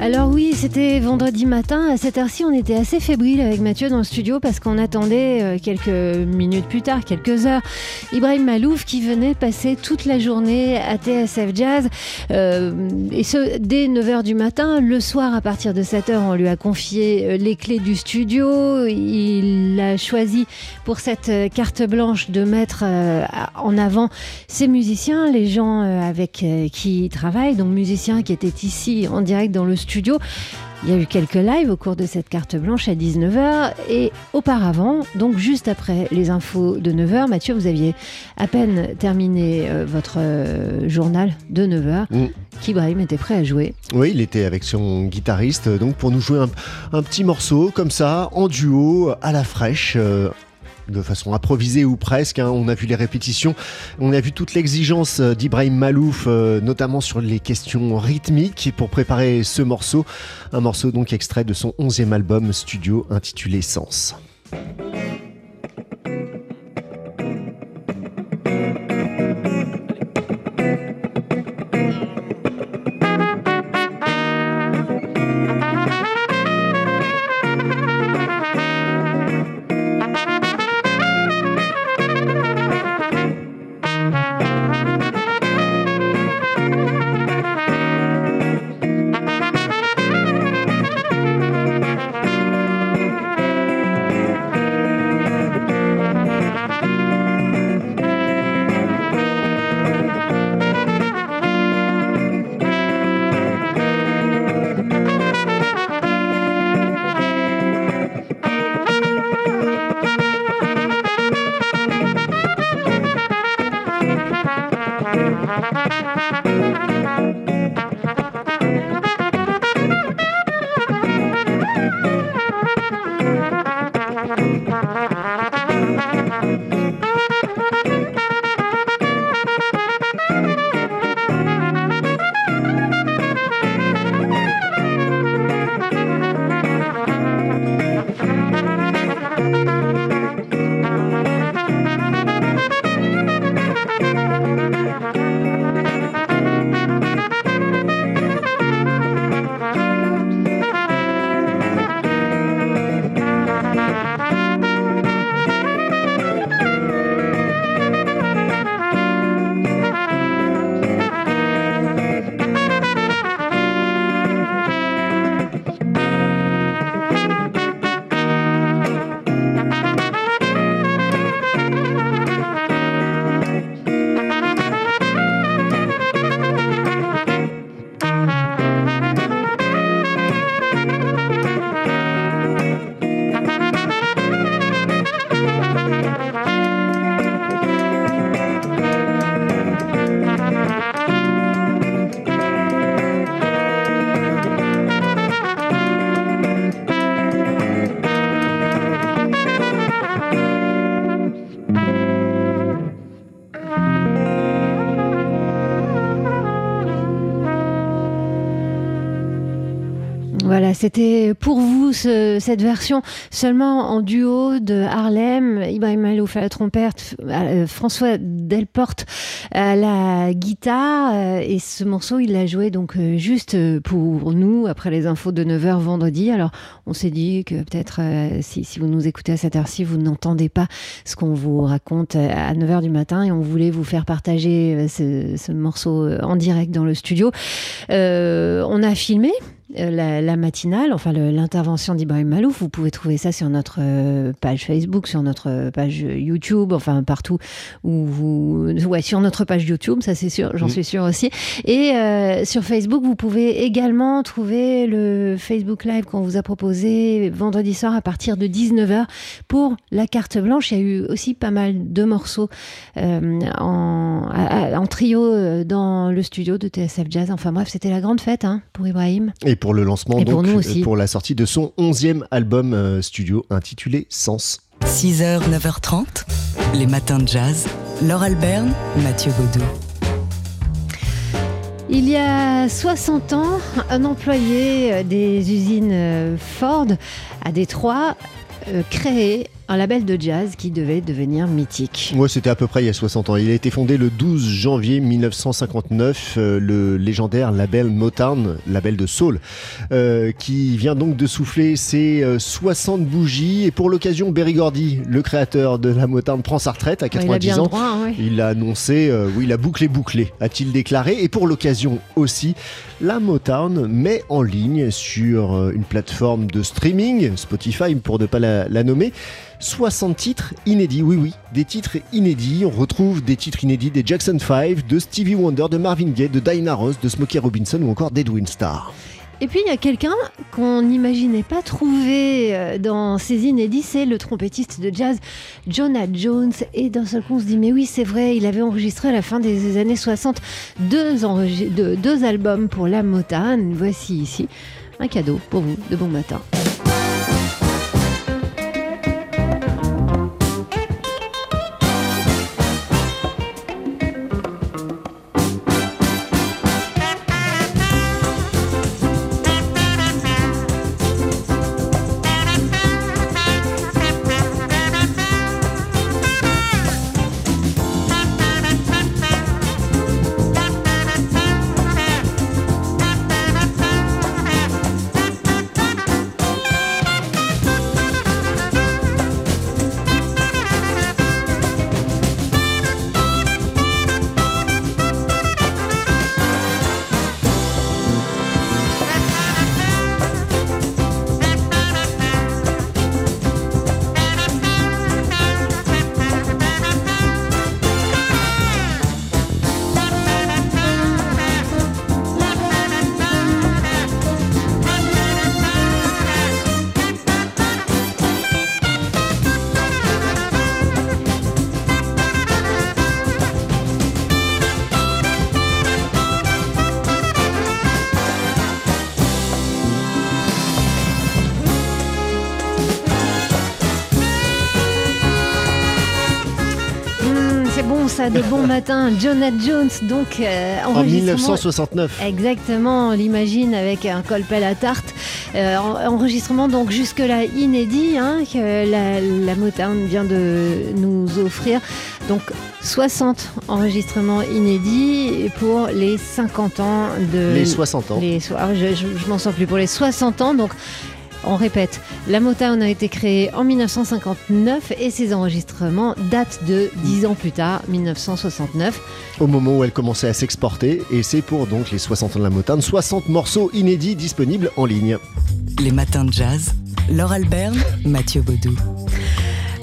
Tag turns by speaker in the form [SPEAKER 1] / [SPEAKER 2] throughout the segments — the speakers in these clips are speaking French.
[SPEAKER 1] Alors oui, c'était vendredi matin. À cette heure-ci, on était assez fébrile avec Mathieu dans le studio parce qu'on attendait euh, quelques minutes plus tard, quelques heures, Ibrahim Malouf qui venait passer toute la journée à TSF Jazz. Euh, et ce, dès 9h du matin, le soir à partir de 7h, on lui a confié euh, les clés du studio. Il a choisi pour cette carte blanche de mettre en avant ses musiciens, les gens avec qui il travaille, donc musiciens qui étaient ici en direct dans le studio. Il y a eu quelques lives au cours de cette carte blanche à 19h et auparavant, donc juste après les infos de 9h, Mathieu, vous aviez à peine terminé euh, votre euh, journal de 9h. Mm. Kibrahim était prêt à jouer.
[SPEAKER 2] Oui, il était avec son guitariste donc pour nous jouer un, un petit morceau comme ça, en duo, à la fraîche, euh, de façon improvisée ou presque. Hein. On a vu les répétitions, on a vu toute l'exigence euh, d'Ibrahim Malouf, euh, notamment sur les questions rythmiques pour préparer ce morceau. Un morceau donc extrait de son 11e album studio intitulé Sens.
[SPEAKER 1] C'était pour vous cette version seulement en duo de Harlem, Ibrahim Malouf à la trompette, euh, François Delporte à la guitare. Euh, et ce morceau, il l'a joué donc euh, juste pour nous après les infos de 9h vendredi. Alors on s'est dit que peut-être si, vous nous écoutez à cette heure-ci, vous n'entendez pas ce qu'on vous raconte à 9h du matin et on voulait vous faire partager ce morceau en direct dans le studio. on a filmé euh, la, matinale, enfin l'intervention d'Ibrahim Malouf. Vous pouvez trouver ça sur notre euh, page Facebook, sur notre page YouTube, enfin partout où vous. Ouais, sur notre page YouTube, ça c'est sûr, j'en suis sûr aussi. Et euh, sur Facebook, vous pouvez également trouver le Facebook Live qu'on vous a proposé vendredi soir à partir de 19h pour la carte blanche. Il y a eu aussi pas mal de morceaux en, en, trio dans le studio de TSF Jazz. Enfin bref, c'était la grande fête hein, pour Ibrahim
[SPEAKER 2] pour le lancement, donc, pour, pour la sortie de son 11e album euh, studio intitulé Sens.
[SPEAKER 3] 6h, 9h30, les matins de jazz. Laure Alberne, Mathieu Baudou.
[SPEAKER 1] Il y a 60 ans, un employé euh, des usines euh, Ford à Détroit créait un label de jazz qui devait devenir mythique.
[SPEAKER 2] Ouais, c'était à peu près il y a 60 ans. Il a été fondé le 12 janvier 1959, euh, le légendaire label Motown, label de soul, euh, qui vient donc de souffler ses 60 euh, bougies. Et pour l'occasion, Berry Gordy, le créateur de la Motown, prend sa retraite à 90 ans.
[SPEAKER 1] Hein,
[SPEAKER 2] il a annoncé, oui, il a bouclé bouclé, a-t-il déclaré. Et pour l'occasion aussi, la Motown met en ligne sur une plateforme de streaming, Spotify pour ne pas la nommer, 60 titres inédits, oui oui, des titres inédits. On retrouve des titres inédits des Jackson 5, de Stevie Wonder, de Marvin Gaye, de Diana Ross, de Smokey Robinson ou encore d'Edwin Starr.
[SPEAKER 1] Et puis il y a quelqu'un qu'on n'imaginait pas trouver euh, dans ces inédits, c'est le trompettiste de jazz Jonah Jones. Et d'un seul coup on se dit mais oui c'est vrai, il avait enregistré à la fin des années 60 deux, deux albums pour la Motown. Voici ici un cadeau pour vous de bon matin. Bon matin. Jonah Jones, donc
[SPEAKER 2] euh, en 1969.
[SPEAKER 1] Exactement, on l'imagine avec un colpel à tarte. Euh, enregistrement donc jusque-là inédit hein, que la, la Motown vient de nous offrir. Donc 60 enregistrements inédits pour les 50 ans de...
[SPEAKER 2] Les 60 ans.
[SPEAKER 1] Les, je, je, je m'en sors plus. Pour les 60 ans, donc on répète, la Motown a été créée en 1959 et ses enregistrements datent de 10 ans plus tard, 1969.
[SPEAKER 2] Au moment où elle commençait à s'exporter, et c'est pour donc les 60 ans de la Motown, 60 morceaux inédits disponibles en ligne.
[SPEAKER 3] Les matins de jazz, Laure Alberne, Mathieu Baudou.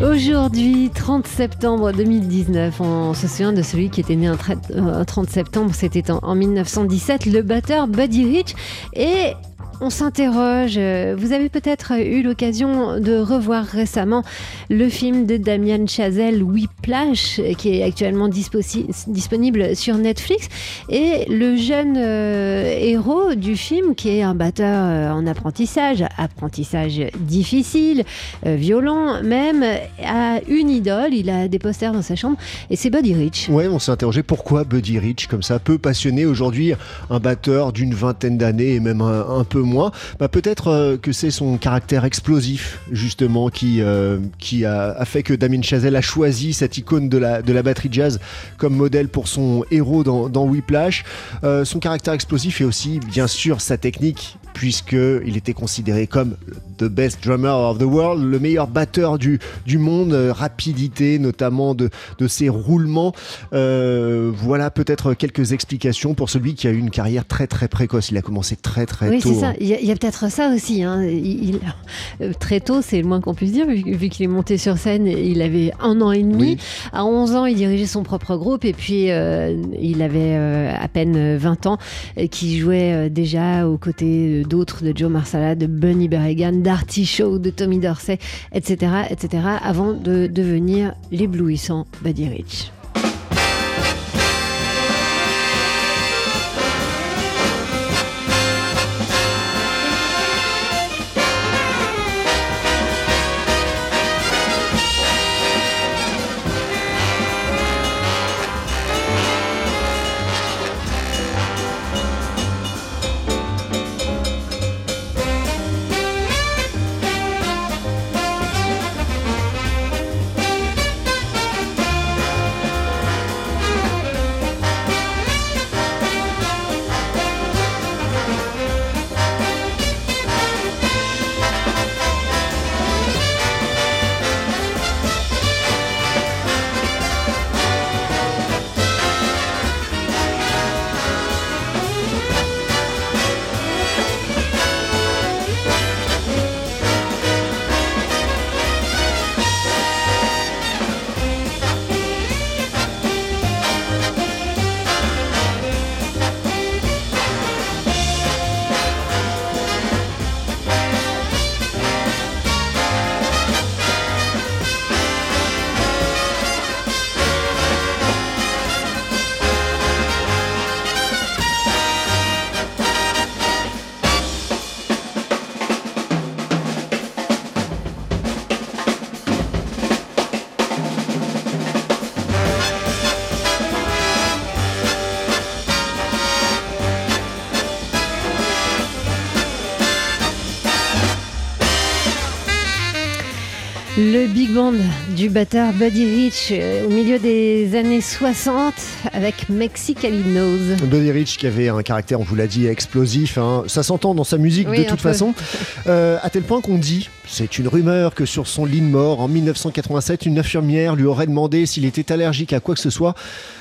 [SPEAKER 1] Aujourd'hui, 30 septembre 2019, on se souvient de celui qui était né un 30 euh, septembre, c'était en 1917, le batteur Buddy Rich. Et on s'interroge. Euh, vous avez peut-être eu l'occasion de revoir récemment le film de Damien Chazelle, Whiplash, qui est actuellement disponible sur Netflix. Et le jeune euh, héros du film, qui est un batteur euh, en apprentissage, apprentissage difficile, violent même, a une idole. Il a des posters dans sa chambre et c'est Buddy Rich.
[SPEAKER 2] Ouais, on s'est interrogé pourquoi Buddy Rich, comme ça, peu passionné aujourd'hui, un batteur d'une vingtaine d'années et même un, un peu moins. Bah, peut-être euh, que c'est son caractère explosif, justement, qui, euh, qui a, fait que Damien Chazelle a choisi cette icône de la, de la batterie jazz comme modèle pour son héros dans, dans Whiplash. Euh, son caractère explosif et aussi, bien sûr, sa technique puisqu'il était considéré comme the best drummer of the world, le meilleur batteur du, du monde, euh, rapidité notamment de, de ses roulements. Euh, voilà peut-être quelques explications pour celui qui a eu une carrière très très précoce. Il a commencé très très
[SPEAKER 1] tôt.
[SPEAKER 2] Oui,
[SPEAKER 1] c'est ça. Il y a, peut-être ça aussi. Hein. Il, euh, très tôt, c'est le moins qu'on puisse dire, vu, qu'il est monté sur scène, il avait un an et demi. À 11 ans, il dirigeait son propre groupe et puis il avait à peine 20 ans, qui jouait déjà aux côtés d'autres, de Joe Marsala, de Bunny Berrigan, d'Artie Shaw, de Tommy Dorsey, etc., etc., avant de devenir l'éblouissant Buddy Rich. Le big band du batteur Buddy Rich euh, au milieu des années 60 avec Mexicalinos.
[SPEAKER 2] Buddy Rich qui avait un caractère, on vous l'a dit, explosif. hein. Ça s'entend dans sa musique
[SPEAKER 1] Oui,
[SPEAKER 2] de toute
[SPEAKER 1] peu.
[SPEAKER 2] façon. Euh, à tel point qu'on dit, c'est une rumeur, que sur son lit de mort en 1987, une infirmière lui aurait demandé s'il était allergique à quoi que ce soit.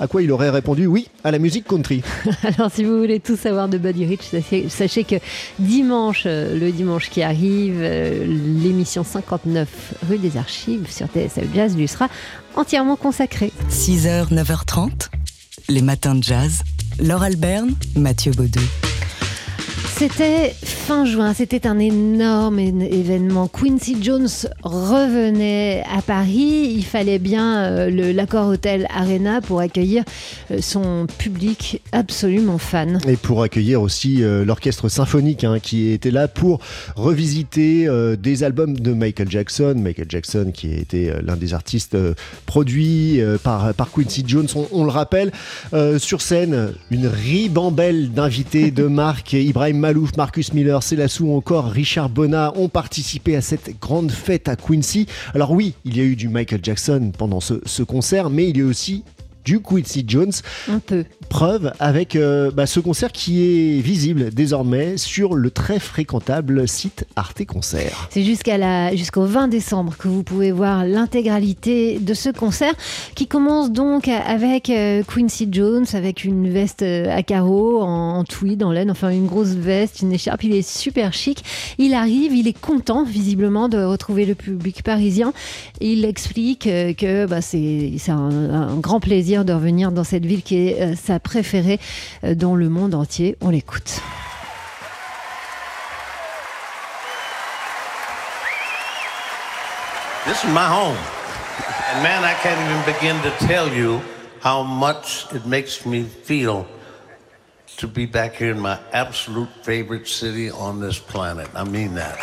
[SPEAKER 2] À quoi il aurait répondu oui à la musique country.
[SPEAKER 1] Alors si vous voulez tout savoir de Buddy Rich, sachez, que dimanche, euh, le dimanche qui arrive, l'émission 59 rue des Archives sur TSF Jazz lui sera entièrement consacrée.
[SPEAKER 3] 6h, 9h30, les matins de jazz. Laure Alberne, Mathieu Baudou.
[SPEAKER 1] C'était fin juin, c'était un énorme événement. Quincy Jones revenait à Paris. Il fallait bien euh, l'accord Hotel Arena pour accueillir euh, son public absolument fan.
[SPEAKER 2] Et pour accueillir aussi euh, l'orchestre symphonique hein, qui était là pour revisiter des albums de Michael Jackson. Michael Jackson qui était euh, l'un des artistes produits par, par Quincy Jones, on, le rappelle. Sur scène, une ribambelle d'invités de marque. Ibrahim Marcus Miller, Célassou ou encore Richard Bonnat ont participé à cette grande fête à Quincy. Alors oui, il y a eu du Michael Jackson pendant ce concert, mais il y a aussi du Quincy Jones.
[SPEAKER 1] Un peu.
[SPEAKER 2] Preuve avec euh, bah, ce concert qui est visible désormais sur le très fréquentable site Arte Concert.
[SPEAKER 1] C'est jusqu'à la, jusqu'au 20 décembre que vous pouvez voir l'intégralité de ce concert qui commence donc avec euh, Quincy Jones avec une veste euh, à carreaux en, en tweed, en laine, enfin une grosse veste, une écharpe. Il est super chic. Il arrive, il est content visiblement de retrouver le public parisien. Il explique que bah, c'est c'est un, un grand plaisir de revenir dans cette ville qui est euh, sa préférée euh, dans le monde entier. On l'écoute.
[SPEAKER 4] This is my home. And man, I can't even begin to tell you how much it makes me feel to be back here in my absolute favorite city on this planet. I mean that.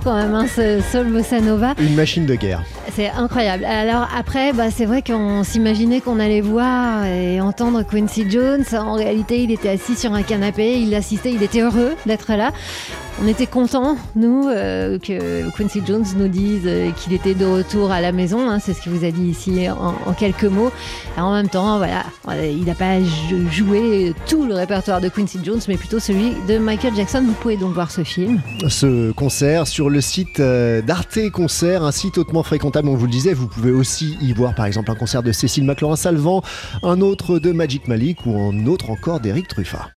[SPEAKER 1] Quand même, hein, ce Sol Bossa Nova.
[SPEAKER 2] Une machine de guerre.
[SPEAKER 1] C'est incroyable. Alors après, bah, c'est vrai qu'on s'imaginait qu'on allait voir et entendre Quincy Jones. En réalité, il était assis sur un canapé, il assistait, il était heureux d'être là. On était contents, nous, euh, que Quincy Jones nous dise euh, qu'il était de retour à la maison. hein, c'est ce qu'il vous a dit ici en, quelques mots. En même temps, voilà, euh, il n'a pas jou- joué tout le répertoire de Quincy Jones, mais plutôt celui de Michael Jackson. Vous pouvez donc voir ce film.
[SPEAKER 2] Ce concert sur le site d'Arte Concert, un site hautement fréquentable, on vous le disait. Vous pouvez aussi y voir par exemple un concert de Cécile McLaurin-Salvant, un autre de Magic Malik ou un autre encore d'Éric Truffat.